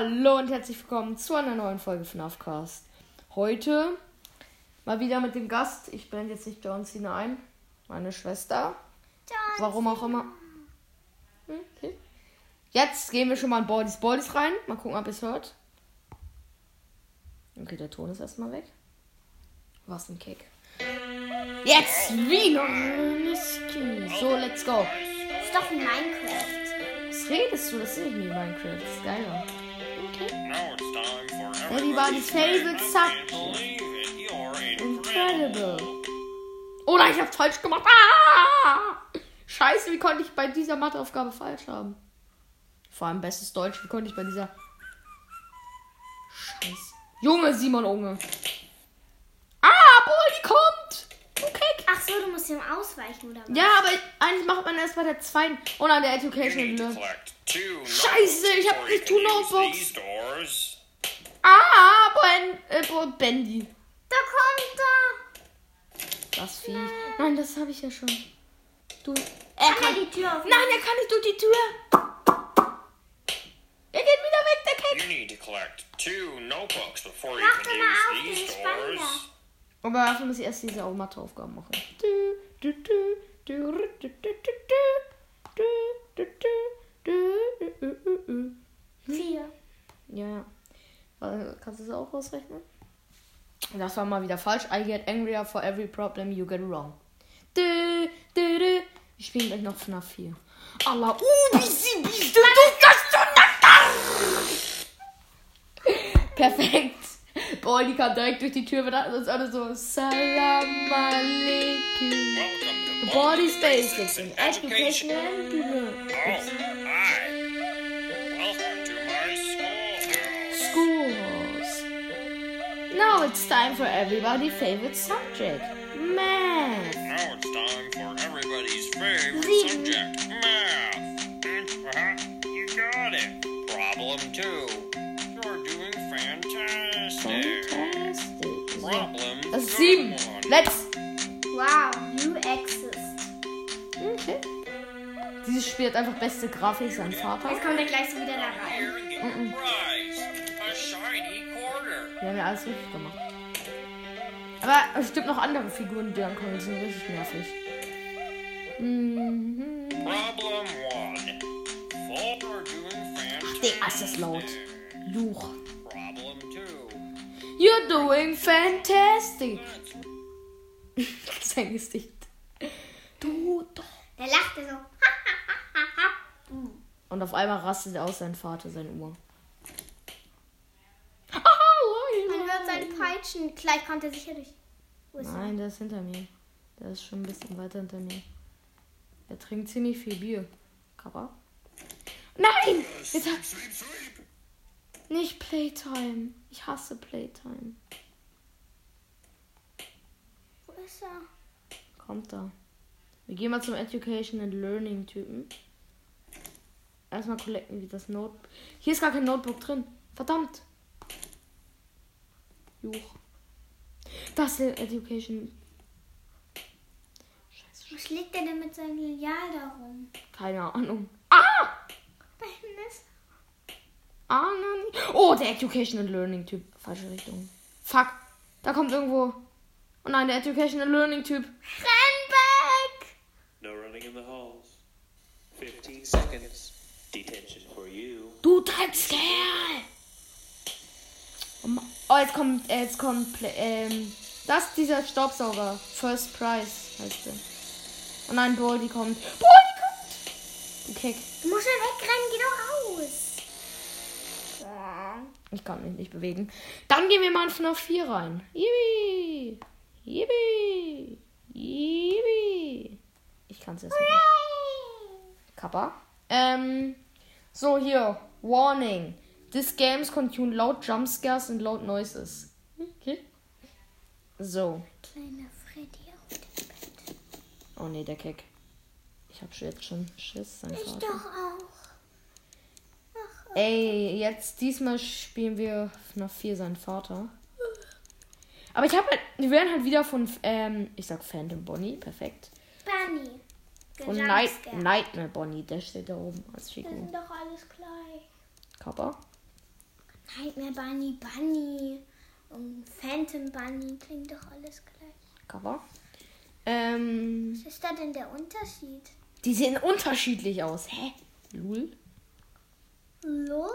Hallo und herzlich willkommen zu einer neuen Folge von Afcast. Heute mal wieder mit dem Gast. Ich blende jetzt nicht John Cena ein. Meine Schwester. Warum auch immer. Hm, Okay. Jetzt gehen wir schon mal in Bodies Bodies rein. Mal gucken, ob ihr es hört. Okay, der Ton ist erstmal weg. Was ein Kick. Jetzt wieder. So, let's go. ist doch Minecraft. Was redest du? Das ist nicht Minecraft. Das ist geiler. For Everybody's favorite in Incredible. Oder ich hab's falsch gemacht. Ah! Scheiße, wie konnte ich bei dieser Matheaufgabe falsch haben? Vor allem bestes Deutsch, wie konnte ich bei dieser. Scheiße. Junge, Simon Unge. Ah, Boldi kommt! Okay. Ihm ausweichen, oder was? Ja, aber eigentlich macht man erst bei der zweiten. Oh nein, der You Education need to Learn. collect two Scheiße, notebooks ich hab before nicht you two can use Notebooks. these doors. Ah, Ben, äh, Bo- Bendy. Da kommt er! Das Vieh. Nein, das habe ich ja schon. Du. Er Kann kann. er die Tür aufmachen? Nein, er kann nicht durch die Tür. Er geht wieder weg, der Kick. You need to collect two notebooks before you Mach can doch mal auf, use these Aber Spanier. Dafür muss ich erst diese auch Matheaufgaben machen. Du, du, du, du, du, du, du, du, du, du, du, du, du. Vier. Ja. Äh, Kannst du das auch ausrechnen? Das war mal wieder falsch. I get angrier for every problem you get wrong. Du, du, du. Ich spiele gleich noch FNAF 4. Allah, uh, bisi, bisi, du, das, du, Perfekt. Boah, die kam direkt durch die Tür. Wir dachten uns alle so, Salam to The body's basics in education and Oh, hi. Welcome to my schoolhouse. schools. Now it's time for everybody's favorite subject, math. Now it's time for everybody's favorite Sieben. subject, math. Uh-huh, You got it. Problem two. Das ist sieben. one. Let's. Wow, you exist. Okay. Dieses Spiel hat einfach beste Grafik, sein Vater. Jetzt kommt er gleich so wieder da rein. Shiny quarter. Wir haben ja alles richtig gemacht. Aber es gibt noch andere Figuren, die dann kommen, die sind richtig nervig. Mhm. Problem one. Fantastic. Digga, ist das laut. Luch. You're doing fantastic. Sein Gesicht. Du doch. Der lachte so. Und auf einmal rastet er aus sein Vater, sein Uhr. Ah, Man hört seinen Peitschen. Gleich kommt er sicher durch. Wo ist? Nein, der ist hinter mir. Der ist schon ein bisschen weiter hinter mir. Er trinkt ziemlich viel Bier. Kappa. Nein! Jetzt hat... Nicht Playtime. Ich hasse Playtime. Wo ist er? Kommt da. Wir gehen mal zum Education and Learning Typen. Erstmal collecten wir das Notebook. Hier ist gar kein Notebook drin. Verdammt. Juch. Das ist Education. Scheiße. Was liegt der denn mit seinem Lineal da rum? Keine Ahnung. Ah! Da hinten ist. Ah, nein. Oh, der Education and Learning Typ. Falsche Richtung. Fuck. Da kommt irgendwo. Oh nein, der Education and Learning Typ. Renn weg! No running in the halls. 15 seconds. Detention for you. Du Dreckskerl! Oh, oh, jetzt kommt, jetzt kommt, Pla- ähm, das ist dieser Staubsauger. First Prize heißt der. Oh nein, Baldi kommt. Baldi kommt! Du Kick. Du musst ja wegrennen, geh doch raus. Ich kann mich nicht bewegen. Dann gehen wir mal in FNAF 4 rein. Yippie! Yippie! Yippie! Ich kann es jetzt nicht. Kappa. Ähm, so hier. Warning. This games contain loud jump scares and loud noises. Okay. So. Kleiner Freddy auf dem Bett. Oh nee, der Kick. Ich hab jetzt schon Schiss. Ich doch auch. Ey, jetzt diesmal spielen wir FNAF 4 seinen Vater. Aber ich habe halt, wir werden halt wieder von, ähm, ich sag Phantom Bonnie, perfekt. Bunny. Von Night, Nightmare Bonnie, der steht da oben als Das Figur. sind doch alles gleich. Kappa. Nightmare Bunny, Bunny und Phantom Bunny klingt doch alles gleich. Cover. Ähm, Was ist da denn der Unterschied? die sehen unterschiedlich aus. Hä? Lul? Lol.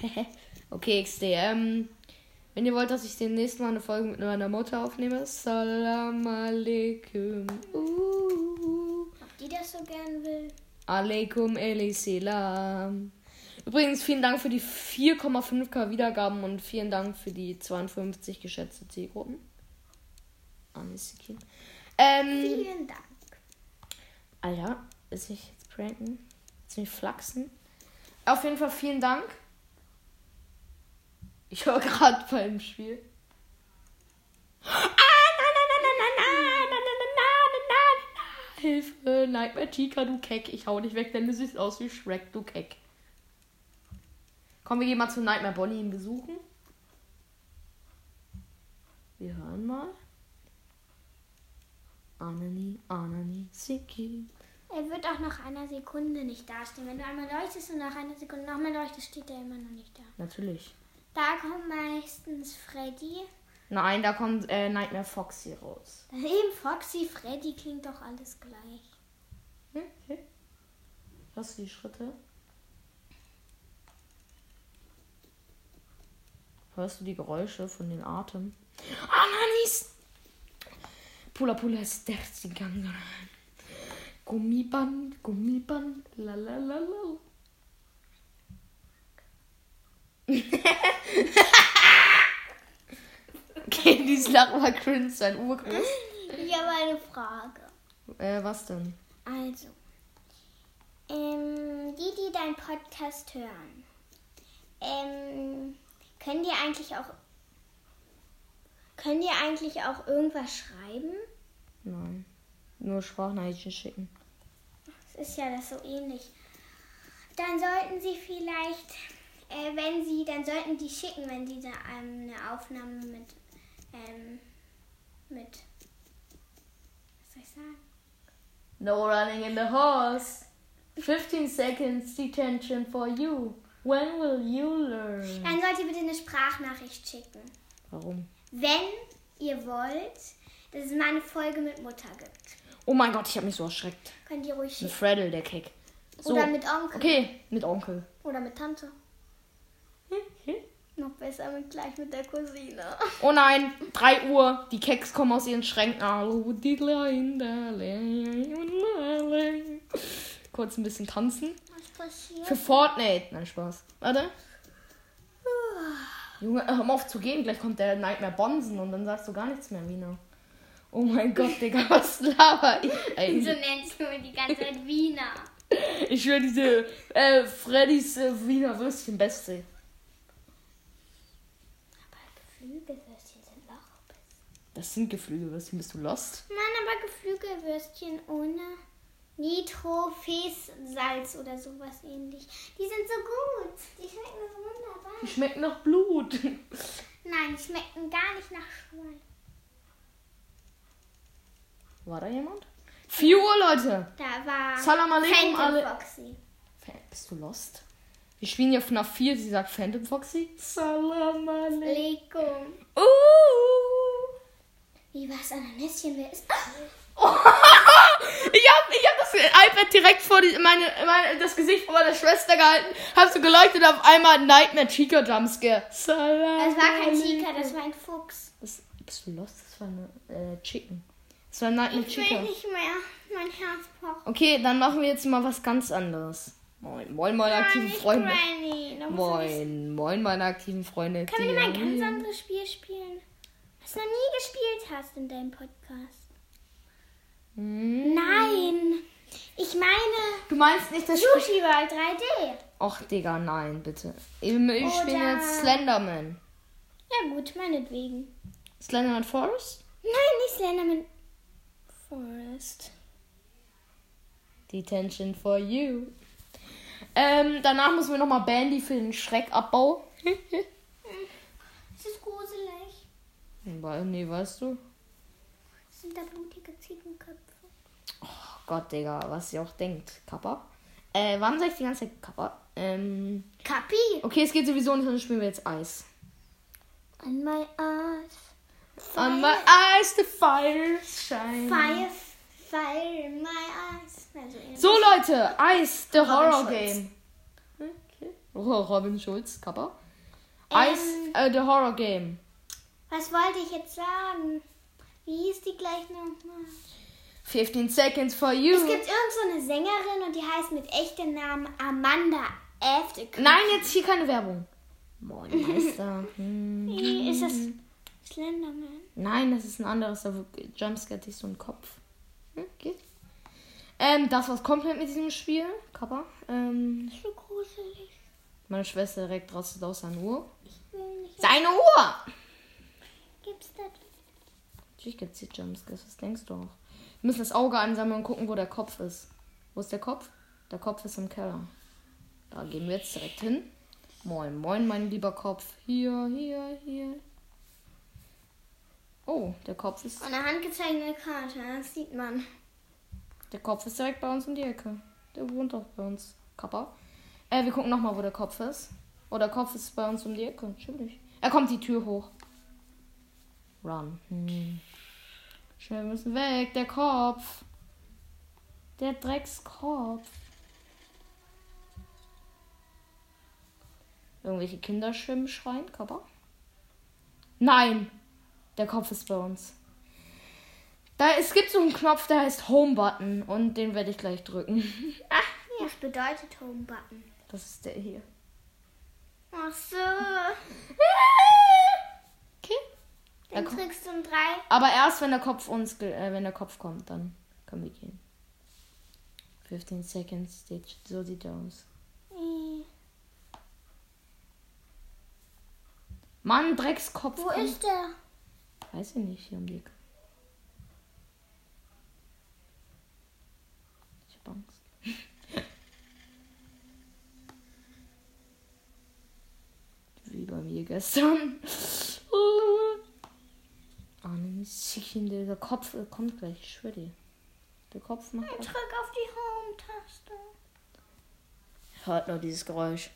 okay, XD. Ähm, wenn ihr wollt, dass ich demnächst mal eine Folge mit meiner Mutter aufnehme, Salam alaikum. Uh, Ob die das so gern will? alaikum eliselam. Übrigens, vielen Dank für die 4,5k Wiedergaben und vielen Dank für die 52 geschätzte Zielgruppen. Anisikin. Ähm, Vielen Dank. Alter, ist ich jetzt pranken? Ziemlich flachsen. Auf jeden Fall vielen Dank. Ich war gerade beim Spiel. Hilfe, Nightmare Chica, du Keck. Ich hau dich weg, denn du siehst aus wie Shrek, du Keck. Komm, wir gehen mal zu Nightmare Bonnie ihn besuchen. Wir hören mal. Anani, Anani, Siki. Er wird auch nach einer Sekunde nicht dastehen. Wenn du einmal leuchtest und nach einer Sekunde nochmal leuchtest, steht er immer noch nicht da. Natürlich. Da kommt meistens Freddy. Nein, da kommt äh, Nightmare Foxy raus. Daneben Foxy, Freddy klingt doch alles gleich. Hm? Hörst du die Schritte? Hörst du die Geräusche von den Atem? Ananis! Pula Pula ist der Gang. Gummiband, Gummiband, la la la la. okay, dieses Lachen war cringe, sein Urgroß. Ich habe eine Frage. Äh, was denn? Also, ähm, die, die deinen Podcast hören, ähm, können die eigentlich auch, können die eigentlich auch irgendwas schreiben? Nein. Nur Sprachnachrichten schicken. Das ist ja das so ähnlich. Dann sollten sie vielleicht, äh, wenn sie, dann sollten die schicken, wenn sie da ähm, eine Aufnahme mit, ähm, mit, was soll ich sagen? No running in the horse. 15 seconds detention for you. When will you learn? Dann sollt ihr bitte eine Sprachnachricht schicken. Warum? Wenn ihr wollt, dass es mal eine Folge mit Mutter gibt. Oh mein Gott, ich habe mich so erschreckt. Könnt ihr ruhig Mit. Freddle, der Keck. So. Oder mit Onkel. Okay, mit Onkel. Oder mit Tante. Noch besser mit gleich mit der Cousine. Oh nein, 3 Uhr. Die Keks kommen aus ihren Schränken. Kurz ein bisschen tanzen. Was passiert? Für Fortnite. Nein, Spaß. Warte. Junge, hör mal auf zu gehen. Gleich kommt der Nightmare Bonsen und dann sagst du gar nichts mehr, Wiener. Oh mein Gott, Digga, was laber ich So eigentlich? nennst du mir die ganze Zeit Wiener. Ich schwör, diese äh, Freddys äh, Wiener Würstchen, beste. Aber Geflügelwürstchen sind auch besser. Das sind Geflügelwürstchen, bist du lost? Nein, aber Geflügelwürstchen ohne Nitro, Salz oder sowas ähnlich. Die sind so gut. Die schmecken so wunderbar. Die schmecken nach Blut. Nein, die schmecken gar nicht nach Schwein. War da jemand? 4 Uhr, Leute. Da war Salam alaikum, Phantom alle- Foxy. Bist du lost? Wir spielen hier FNAF 4, sie sagt Phantom Foxy. Salam alaikum. Lekum. Uh. Wie war's Ananäschen? Wer ist Ich hab, ich hab das iPad direkt vor die, meine, meine, das Gesicht von meiner Schwester gehalten, hab so geleuchtet auf einmal Nightmare Chica Jumpscare. Salam Das war kein. Chica, das war ein Fuchs. Das, bist du lost? Das war eine äh, Chicken. Das war ein Nightmare Ich will Chica. nicht mehr. Mein Herz pocht. Okay, dann machen wir jetzt mal was ganz anderes. Moin, moin, meine aktiven nicht Freunde. Moin, moin, meine aktiven Freunde. Können wir mal ein ganz anderes Spiel spielen? Was du noch nie gespielt hast in deinem Podcast. Hm. Nein. Ich meine Du meinst nicht das Spiel? Sushi World 3D. Och, Digga, nein, bitte. Ich, ich spiele jetzt Slenderman. Ja gut, meinetwegen. Slenderman Forest? Nein, nicht Slenderman Forest. Detention for you. Ähm, danach müssen wir nochmal Bandy für den Schreckabbau. Es ist gruselig. Nee, weißt du? Es sind da blutige Ziegenköpfe. Oh Gott, Digga, was sie auch denkt. Kappa. Äh, warum sag ich die ganze Zeit Kappa? Ähm, Kapi. okay, es geht sowieso nicht, dann spielen wir jetzt Eis. On my eyes. On my eyes the fire shine. Fire, fire in my eyes. Also. So Leute, Eis, the Horror Schulz. Game. Okay. Oh, Robin Schulz, Kappa. Ähm. Eis, äh, the Horror Game. Was wollte ich jetzt sagen? Wie hieß die gleich nochmal? 15 seconds for you. Es gibt irgend so Sängerin und die heißt mit echtem Namen Amanda After. Nein, jetzt hier keine Werbung. Moin, Meister. Ist das Slenderman? Nein, das ist ein anderes. Da Jumpscare dich so ein Kopf. Okay. Ähm, das war's komplett mit diesem Spiel. Kappa. Ähm, So gruselig. meine Schwester direkt rastet aus seiner Uhr. Seine Uhr! Gibt's das? Natürlich gibt's hier Jumpscares. Was denkst du auch? Wir müssen das Auge ansammeln und gucken, wo der Kopf ist. Wo ist der Kopf? Der Kopf ist im Keller. Da gehen wir jetzt direkt hin. Moin, moin, mein lieber Kopf. Hier, hier, hier. Oh, der Kopf ist. Eine handgezeichnete Karte, das sieht man. Der Kopf ist direkt bei uns um die Ecke. Der wohnt doch bei uns. Kappa. Äh, wir gucken nochmal, wo der Kopf ist. Oh, der Kopf ist bei uns um die Ecke. Natürlich. Er kommt die Tür hoch. Run. Hm. Schnell, wir müssen weg. Der Kopf. Der Dreckskopf. Irgendwelche Kinder schwimmen, schreien. Kappa. Nein. Der Kopf ist bei uns. Da, es gibt so einen Knopf, der heißt Home Button und den werde ich gleich drücken. Was bedeutet Home Button? Das ist der hier. Ach so. Okay. Ja, komm. drückst du um drei. Aber erst wenn der Kopf uns äh, wenn der Kopf kommt, dann können wir gehen. 15 Seconds, Stitch. So sieht er aus. Äh, Mann, Dreckskopf. Wo kommt. ist der? Weiß ich nicht, hier um die Ecke. Ich hab Angst. Wie bei mir gestern. Ah, ein Sickchen, der Kopf kommt gleich, ich schwöre dir. Der Kopf macht. Drück auf die Home-Taste. Hört nur dieses Geräusch.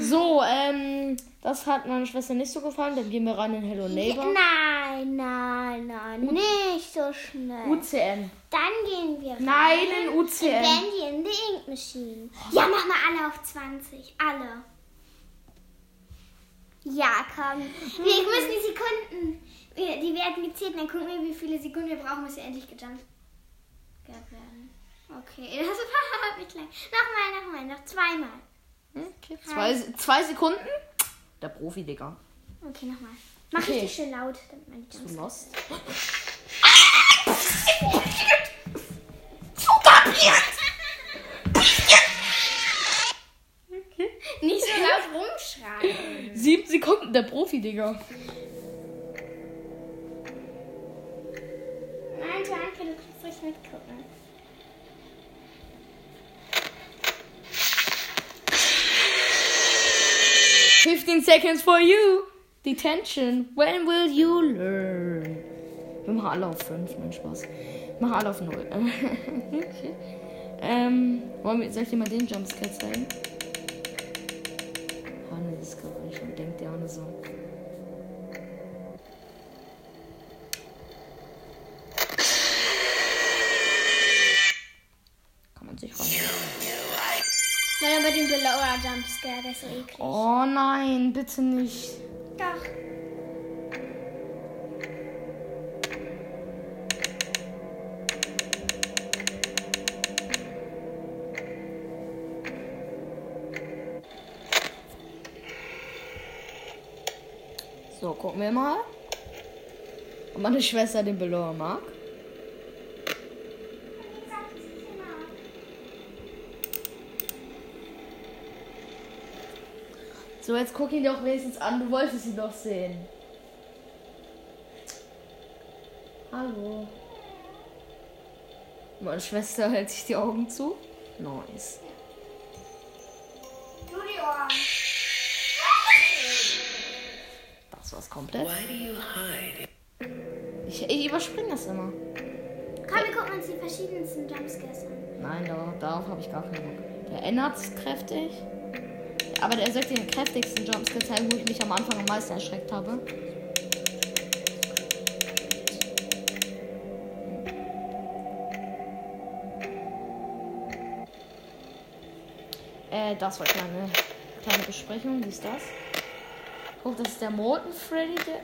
So, ähm, das hat meiner Schwester nicht so gefallen. Dann gehen wir rein in Hello Neighbor. Nein, nein, nein, nicht so schnell. UCN. Dann gehen wir rein. Nein, in UCN. Dandy in the Ink Machine. Ja, mach mal alle auf 20. Alle. Ja, komm. Wir müssen die Sekunden. Die werden gezählt. Dann gucken wir, wie viele Sekunden wir brauchen, bis wir endlich gejumpt werden. Okay, das war wirklich klein. Nochmal, nochmal, noch zweimal. Okay. Zwei, zwei Sekunden. Der Profi, Digga. Okay, nochmal. Mach Okay. richtig schön laut, damit man die Du Jumps lost. Nicht so laut rumschreien. Sieben Sekunden, der Profi, Digga. Nein, danke, du kannst ruhig mitgucken. Fifteen seconds for you. Detention. When will you learn? Wir machen alle auf 5, mein Spaß. Wir machen alle auf 0. okay. Ähm, soll ich dir mal den Jumpscare zeigen? Hanne, das Geräusch und denkt der Hanne so. Kann man sich rein. Nein, aber den Belower Jumpscare, der ist so eklig. Oh nein, bitte nicht. Doch. So, gucken wir mal. Ob meine Schwester den Belower mag. So, jetzt guck ihn doch wenigstens an. Du wolltest ihn doch sehen. Hallo. Meine Schwester hält sich die Augen zu. Nice. Tu die Ohren. Das war's komplett. Ich, ich überspringe das immer. Komm, wir gucken uns die verschiedensten Jumpscares an. Nein, darauf, darauf habe ich gar keinen Bock. Der hat's kräftig. Aber der sagt den kräftigsten Jumpscare zeigen, wo ich mich am Anfang am meisten erschreckt habe. Äh, das war kleine, kleine Besprechung. Wie ist das? Oh, das ist der Molten Freddy, der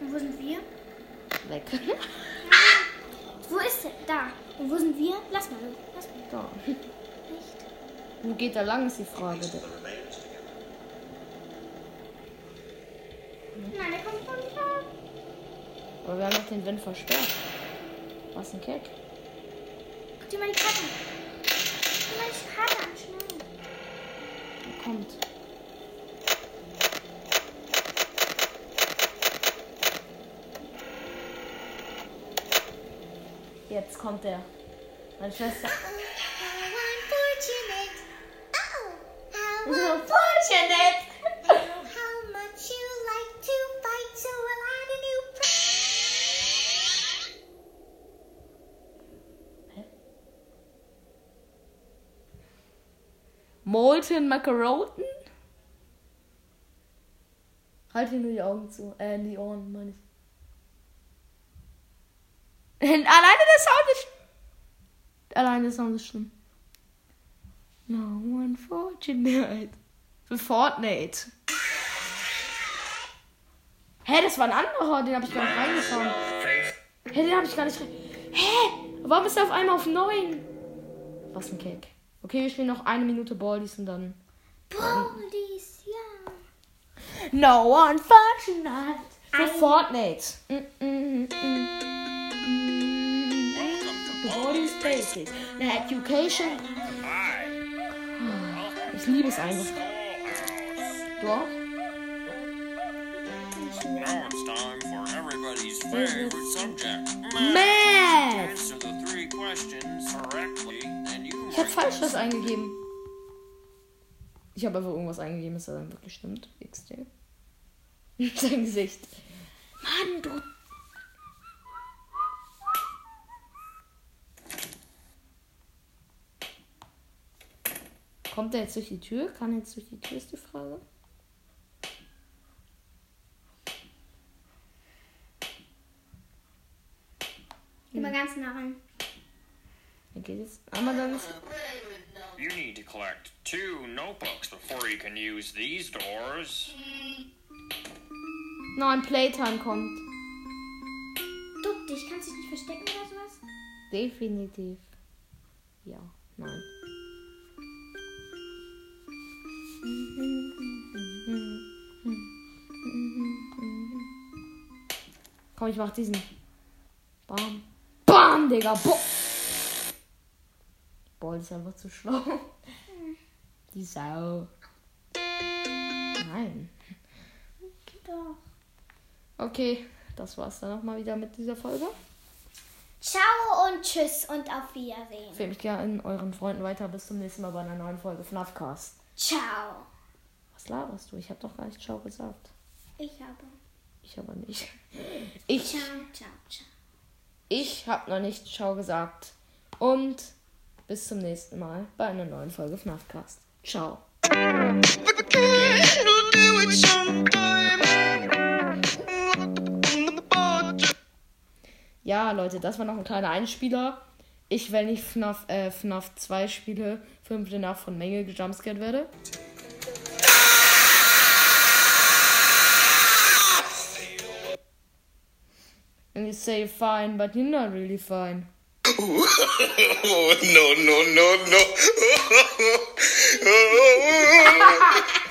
Und wo sind wir? weg. Wo ist der? Da. Und wo sind wir? Lass mal. Lass mal. da. Nicht. Wo geht er lang, ist die Frage. Nein, der kommt von da. Aber wir haben noch den Wind versperrt. Was ein Keck. Guck dir mal die Karte an. Guck dir mal die Karte an, schnell. Er kommt. Jetzt kommt er. Meine Schwester. Fortunate! How much you like to fight, so will I a new Molten Macaroten? Halt dir nur die Augen zu. Äh, die Ohren, meine ich. Alleine der Sound ist. Alleine der Sound ist schlimm. No one fortunate. Für Fortnite. Hä, das war ein anderer, den habe ich gar nicht reingefahren. Hä, den habe ich gar nicht rein. Hä? Warum ist er auf einmal auf 9? Was ein Keck. Okay, wir spielen noch eine Minute Baldies und dann. Baldies, ja. No one fortunate. Für Fortnite. Mm, mm, mm. To Baldi's Basics. Education. Ich liebe es einfach. Schoolhouse. Du auch? Now it's time for everybody's favorite subject. Math! Answer the three questions correctly, and you Ich habe falsch was eingegeben. Ich habe einfach irgendwas eingegeben, das dann wirklich stimmt. XD. Sein Gesicht. Mann, du. Kommt er jetzt durch die Tür? Kann er jetzt durch die Tür, ist die Frage. Geh mal ganz nah ran. Er geht jetzt. Aber dann ist. You need to collect two notebooks before you can use these doors. Nein, Playtime kommt. Duck dich, kannst du dich nicht verstecken oder sowas? Definitiv. Ja, nein. Komm, ich mach diesen. Bam. Bam, Digga. Boah. Boah, das ist einfach zu schlau. Die Sau. Nein. Doch. Okay, das war's dann nochmal wieder mit dieser Folge. Ciao und tschüss und auf Wiedersehen. Empfehlt mich gerne euren Freunden weiter. Bis zum nächsten Mal bei einer neuen Folge FNAFcast. Ciao. Was laberst du? Ich habe doch gar nicht Ciao gesagt. Ich habe. Ich aber nicht. Ich, Ciao, ciao, ciao. ich habe noch nicht Ciao gesagt. Und bis zum nächsten Mal bei einer neuen Folge FNAFcast. Ciao. Ja, Leute, das war noch ein kleiner Einspieler. Ich, wenn ich FNAF, äh, FNAF 2 spiele, fünfte Nacht von Menge gejumpscared werde. And you say fine, but you're not really fine. Oh, no, no, no, no.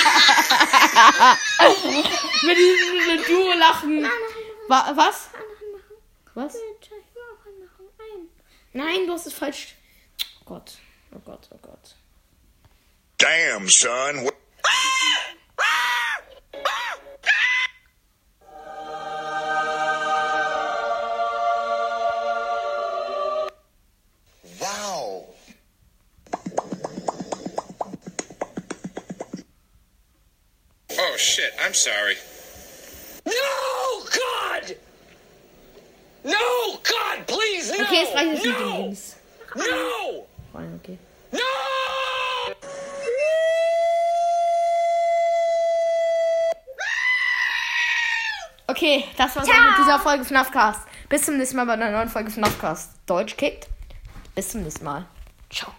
Mit diesem mit Duo-Lachen. Wa was? Was? Nein, du hast es falsch. Oh Gott. Oh Gott, oh Gott. Damn, son. Shit. I'm sorry. No, God! No, God, please, no! Okay, es reicht jetzt mit den no! Links. No! Fine, okay. No! Okay, das war's auch mit dieser Folge FNAFcast. Bis zum nächsten Mal bei einer neuen Folge FNAFcast. Deutsch kickt. Bis zum nächsten Mal. Ciao.